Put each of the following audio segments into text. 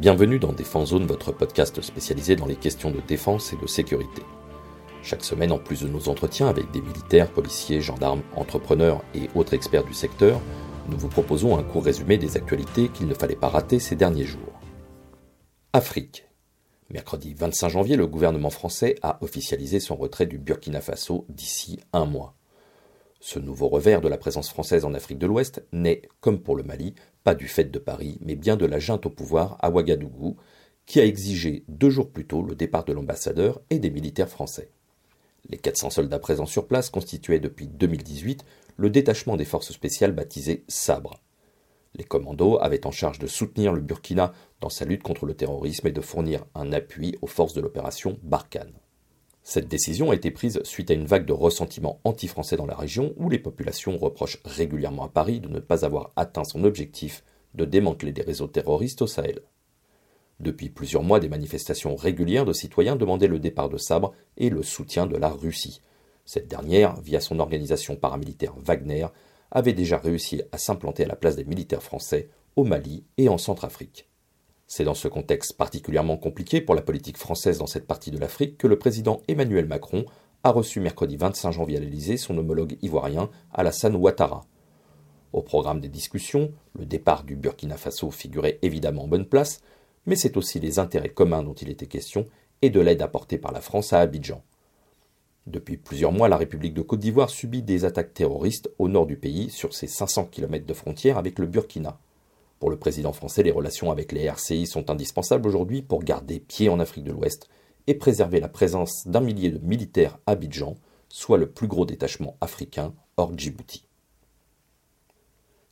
Bienvenue dans Défense Zone, votre podcast spécialisé dans les questions de défense et de sécurité. Chaque semaine, en plus de nos entretiens avec des militaires, policiers, gendarmes, entrepreneurs et autres experts du secteur, nous vous proposons un court résumé des actualités qu'il ne fallait pas rater ces derniers jours. Afrique. Mercredi 25 janvier, le gouvernement français a officialisé son retrait du Burkina Faso d'ici un mois. Ce nouveau revers de la présence française en Afrique de l'Ouest n'est, comme pour le Mali, pas du fait de Paris, mais bien de la junte au pouvoir à Ouagadougou, qui a exigé deux jours plus tôt le départ de l'ambassadeur et des militaires français. Les 400 soldats présents sur place constituaient depuis 2018 le détachement des forces spéciales baptisé Sabre. Les commandos avaient en charge de soutenir le Burkina dans sa lutte contre le terrorisme et de fournir un appui aux forces de l'opération Barkhane. Cette décision a été prise suite à une vague de ressentiment anti-français dans la région où les populations reprochent régulièrement à Paris de ne pas avoir atteint son objectif de démanteler des réseaux terroristes au Sahel. Depuis plusieurs mois, des manifestations régulières de citoyens demandaient le départ de Sabre et le soutien de la Russie. Cette dernière, via son organisation paramilitaire Wagner, avait déjà réussi à s'implanter à la place des militaires français au Mali et en Centrafrique. C'est dans ce contexte particulièrement compliqué pour la politique française dans cette partie de l'Afrique que le président Emmanuel Macron a reçu mercredi 25 janvier à l'Elysée son homologue ivoirien Alassane Ouattara. Au programme des discussions, le départ du Burkina Faso figurait évidemment en bonne place, mais c'est aussi les intérêts communs dont il était question et de l'aide apportée par la France à Abidjan. Depuis plusieurs mois, la République de Côte d'Ivoire subit des attaques terroristes au nord du pays sur ses 500 km de frontière avec le Burkina. Pour le président français, les relations avec les RCI sont indispensables aujourd'hui pour garder pied en Afrique de l'Ouest et préserver la présence d'un millier de militaires à Abidjan, soit le plus gros détachement africain hors Djibouti.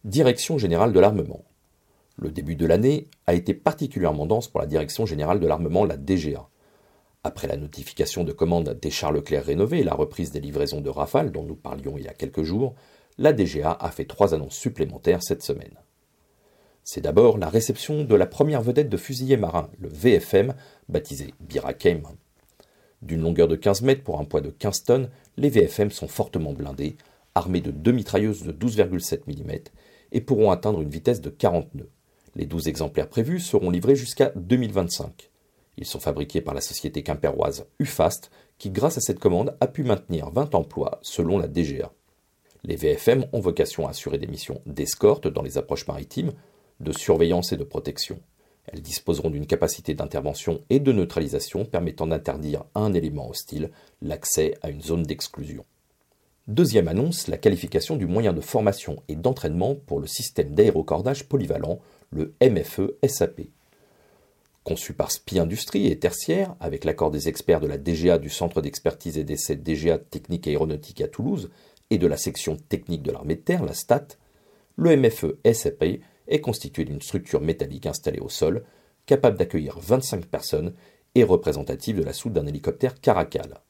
Direction générale de l'armement. Le début de l'année a été particulièrement dense pour la Direction générale de l'armement, la DGA. Après la notification de commande des chars Leclerc rénovés et la reprise des livraisons de Rafale dont nous parlions il y a quelques jours, la DGA a fait trois annonces supplémentaires cette semaine. C'est d'abord la réception de la première vedette de fusilier marin, le VFM, baptisé Birakem. D'une longueur de 15 mètres pour un poids de 15 tonnes, les VFM sont fortement blindés, armés de deux mitrailleuses de 12,7 mm et pourront atteindre une vitesse de 40 nœuds. Les 12 exemplaires prévus seront livrés jusqu'à 2025. Ils sont fabriqués par la société quimpéroise UFAST qui, grâce à cette commande, a pu maintenir 20 emplois selon la DGA. Les VFM ont vocation à assurer des missions d'escorte dans les approches maritimes, de surveillance et de protection. Elles disposeront d'une capacité d'intervention et de neutralisation permettant d'interdire à un élément hostile l'accès à une zone d'exclusion. Deuxième annonce, la qualification du moyen de formation et d'entraînement pour le système d'aérocordage polyvalent, le MFE SAP. Conçu par SPI Industrie et Tertiaire, avec l'accord des experts de la DGA du Centre d'expertise et d'essai DGA Technique Aéronautique à Toulouse et de la section technique de l'armée de terre, la STAT, le MFE SAP est constitué d'une structure métallique installée au sol, capable d'accueillir 25 personnes et représentative de la soute d'un hélicoptère Caracal.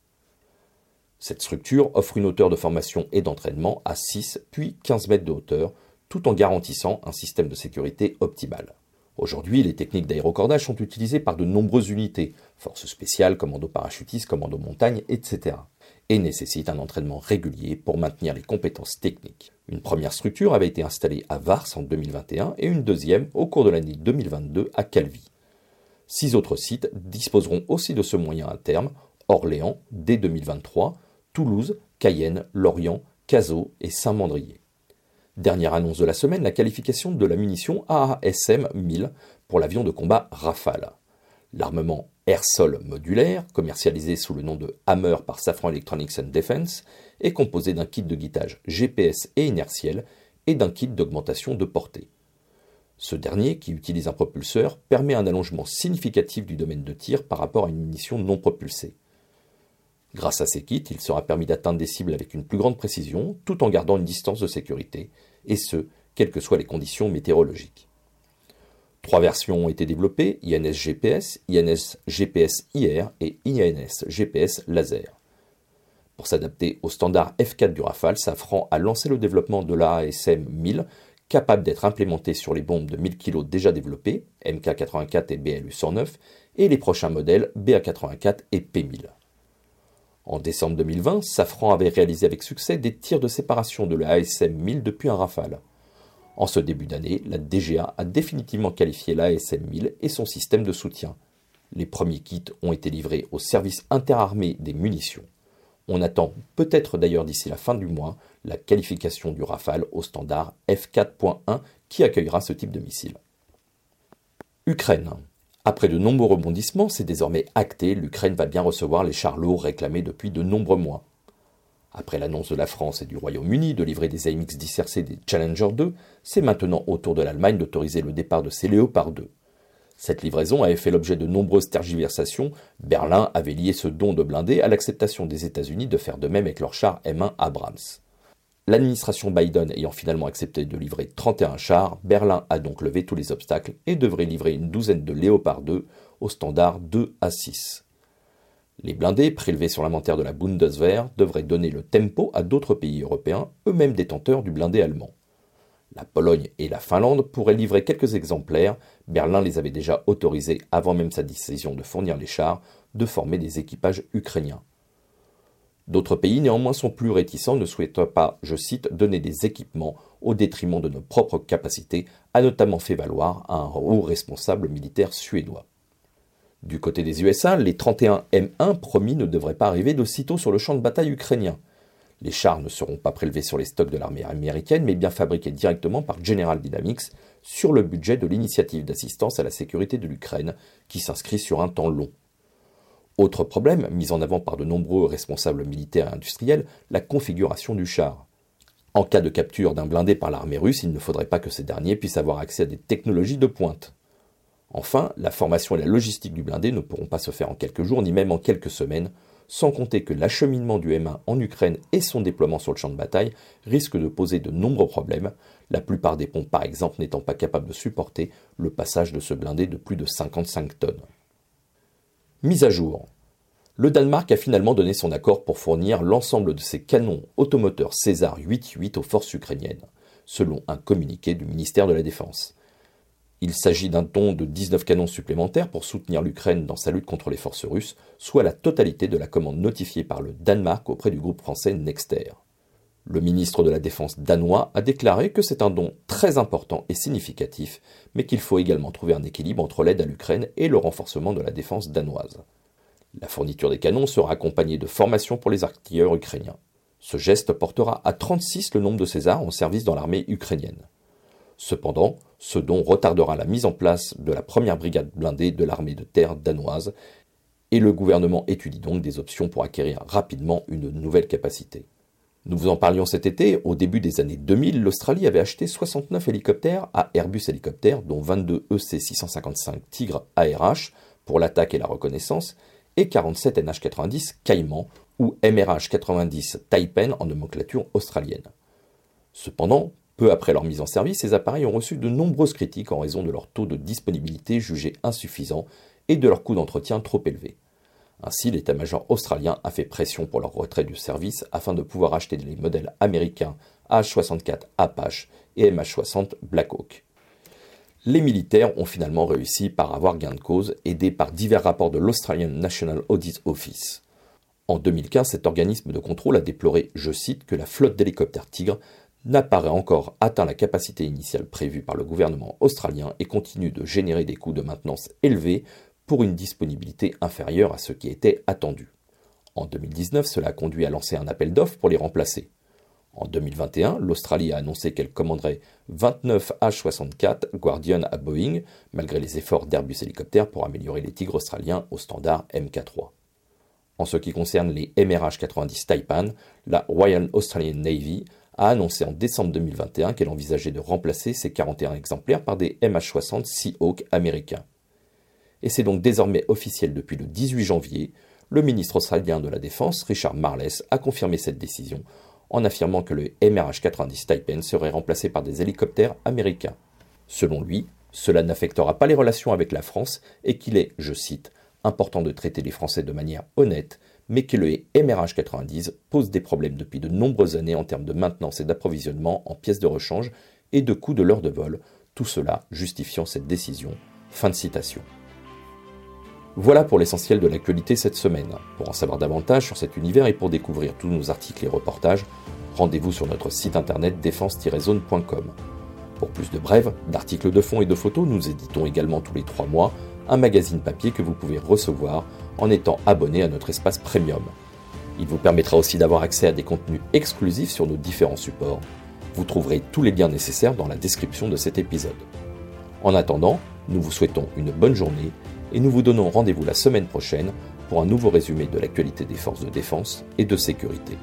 Cette structure offre une hauteur de formation et d'entraînement à 6 puis 15 mètres de hauteur, tout en garantissant un système de sécurité optimal. Aujourd'hui, les techniques d'aérocordage sont utilisées par de nombreuses unités, forces spéciales, commando parachutistes, commando montagne, etc et nécessite un entraînement régulier pour maintenir les compétences techniques. Une première structure avait été installée à Vars en 2021 et une deuxième au cours de l'année 2022 à Calvi. Six autres sites disposeront aussi de ce moyen à terme, Orléans dès 2023, Toulouse, Cayenne, Lorient, Cazaux et Saint-Mandrier. Dernière annonce de la semaine, la qualification de la munition AASM 1000 pour l'avion de combat Rafale. L'armement air-sol modulaire, commercialisé sous le nom de Hammer par Safran Electronics and Defense, est composé d'un kit de guidage GPS et inertiel et d'un kit d'augmentation de portée. Ce dernier, qui utilise un propulseur, permet un allongement significatif du domaine de tir par rapport à une munition non propulsée. Grâce à ces kits, il sera permis d'atteindre des cibles avec une plus grande précision, tout en gardant une distance de sécurité, et ce, quelles que soient les conditions météorologiques. Trois versions ont été développées, INS GPS, INS GPS IR et INS GPS laser. Pour s'adapter au standard F4 du Rafale, Safran a lancé le développement de l'ASM 1000, capable d'être implémenté sur les bombes de 1000 kg déjà développées, MK84 et BLU 109, et les prochains modèles BA84 et P1000. En décembre 2020, Safran avait réalisé avec succès des tirs de séparation de l'ASM 1000 depuis un Rafale. En ce début d'année, la DGA a définitivement qualifié l'ASM 1000 et son système de soutien. Les premiers kits ont été livrés au service interarmé des munitions. On attend peut-être d'ailleurs d'ici la fin du mois la qualification du Rafale au standard F4.1 qui accueillera ce type de missile. Ukraine. Après de nombreux rebondissements, c'est désormais acté, l'Ukraine va bien recevoir les chars lourds réclamés depuis de nombreux mois. Après l'annonce de la France et du Royaume-Uni de livrer des AMX 10 RC des Challenger 2, c'est maintenant au tour de l'Allemagne d'autoriser le départ de ces Léopard 2. Cette livraison avait fait l'objet de nombreuses tergiversations. Berlin avait lié ce don de blindés à l'acceptation des États-Unis de faire de même avec leurs chars M1 Abrams. L'administration Biden ayant finalement accepté de livrer 31 chars, Berlin a donc levé tous les obstacles et devrait livrer une douzaine de Léopard 2 au standard 2 à 6. Les blindés prélevés sur l'inventaire de la Bundeswehr devraient donner le tempo à d'autres pays européens, eux-mêmes détenteurs du blindé allemand. La Pologne et la Finlande pourraient livrer quelques exemplaires, Berlin les avait déjà autorisés avant même sa décision de fournir les chars, de former des équipages ukrainiens. D'autres pays néanmoins sont plus réticents, ne souhaitant pas, je cite, donner des équipements au détriment de nos propres capacités, a notamment fait valoir un haut responsable militaire suédois. Du côté des USA, les 31 M1 promis ne devraient pas arriver d'aussitôt sur le champ de bataille ukrainien. Les chars ne seront pas prélevés sur les stocks de l'armée américaine, mais bien fabriqués directement par General Dynamics sur le budget de l'initiative d'assistance à la sécurité de l'Ukraine, qui s'inscrit sur un temps long. Autre problème, mis en avant par de nombreux responsables militaires et industriels, la configuration du char. En cas de capture d'un blindé par l'armée russe, il ne faudrait pas que ces derniers puissent avoir accès à des technologies de pointe. Enfin, la formation et la logistique du blindé ne pourront pas se faire en quelques jours ni même en quelques semaines, sans compter que l'acheminement du M1 en Ukraine et son déploiement sur le champ de bataille risquent de poser de nombreux problèmes, la plupart des ponts par exemple n'étant pas capables de supporter le passage de ce blindé de plus de 55 tonnes. Mise à jour. Le Danemark a finalement donné son accord pour fournir l'ensemble de ses canons automoteurs César 8-8 aux forces ukrainiennes, selon un communiqué du ministère de la Défense. Il s'agit d'un ton de 19 canons supplémentaires pour soutenir l'Ukraine dans sa lutte contre les forces russes, soit la totalité de la commande notifiée par le Danemark auprès du groupe français Nexter. Le ministre de la Défense danois a déclaré que c'est un don très important et significatif, mais qu'il faut également trouver un équilibre entre l'aide à l'Ukraine et le renforcement de la défense danoise. La fourniture des canons sera accompagnée de formations pour les artilleurs ukrainiens. Ce geste portera à 36 le nombre de Césars en service dans l'armée ukrainienne. Cependant, ce don retardera la mise en place de la première brigade blindée de l'armée de terre danoise, et le gouvernement étudie donc des options pour acquérir rapidement une nouvelle capacité. Nous vous en parlions cet été, au début des années 2000, l'Australie avait acheté 69 hélicoptères à Airbus Hélicoptères, dont 22 EC-655 Tigre ARH pour l'attaque et la reconnaissance, et 47 NH-90 Caïman ou MRH-90 Taipen en nomenclature australienne. Cependant, peu après leur mise en service, ces appareils ont reçu de nombreuses critiques en raison de leur taux de disponibilité jugé insuffisant et de leur coût d'entretien trop élevé. Ainsi, l'état-major australien a fait pression pour leur retrait du service afin de pouvoir acheter les modèles américains H-64 Apache et MH-60 Blackhawk. Les militaires ont finalement réussi par avoir gain de cause, aidés par divers rapports de l'Australian National Audit Office. En 2015, cet organisme de contrôle a déploré, je cite, que la flotte d'hélicoptères Tigre n'apparaît encore atteint la capacité initiale prévue par le gouvernement australien et continue de générer des coûts de maintenance élevés pour une disponibilité inférieure à ce qui était attendu. En 2019, cela a conduit à lancer un appel d'offres pour les remplacer. En 2021, l'Australie a annoncé qu'elle commanderait 29 H-64 Guardian à Boeing, malgré les efforts d'Airbus Hélicoptères pour améliorer les Tigres australiens au standard MK3. En ce qui concerne les MRH-90 Taipan, la Royal Australian Navy a annoncé en décembre 2021 qu'elle envisageait de remplacer ces 41 exemplaires par des MH60 Seahawk américains. Et c'est donc désormais officiel depuis le 18 janvier, le ministre australien de la Défense, Richard Marles, a confirmé cette décision en affirmant que le MRH-90 Taipan serait remplacé par des hélicoptères américains. Selon lui, cela n'affectera pas les relations avec la France et qu'il est, je cite, important de traiter les Français de manière honnête mais que le MRH-90 pose des problèmes depuis de nombreuses années en termes de maintenance et d'approvisionnement en pièces de rechange et de coûts de l'heure de vol, tout cela justifiant cette décision. Fin de citation. Voilà pour l'essentiel de l'actualité cette semaine. Pour en savoir davantage sur cet univers et pour découvrir tous nos articles et reportages, rendez-vous sur notre site internet défense-zone.com. Pour plus de brèves, d'articles de fond et de photos, nous éditons également tous les trois mois un magazine papier que vous pouvez recevoir en étant abonné à notre espace premium. Il vous permettra aussi d'avoir accès à des contenus exclusifs sur nos différents supports. Vous trouverez tous les liens nécessaires dans la description de cet épisode. En attendant, nous vous souhaitons une bonne journée et nous vous donnons rendez-vous la semaine prochaine pour un nouveau résumé de l'actualité des forces de défense et de sécurité.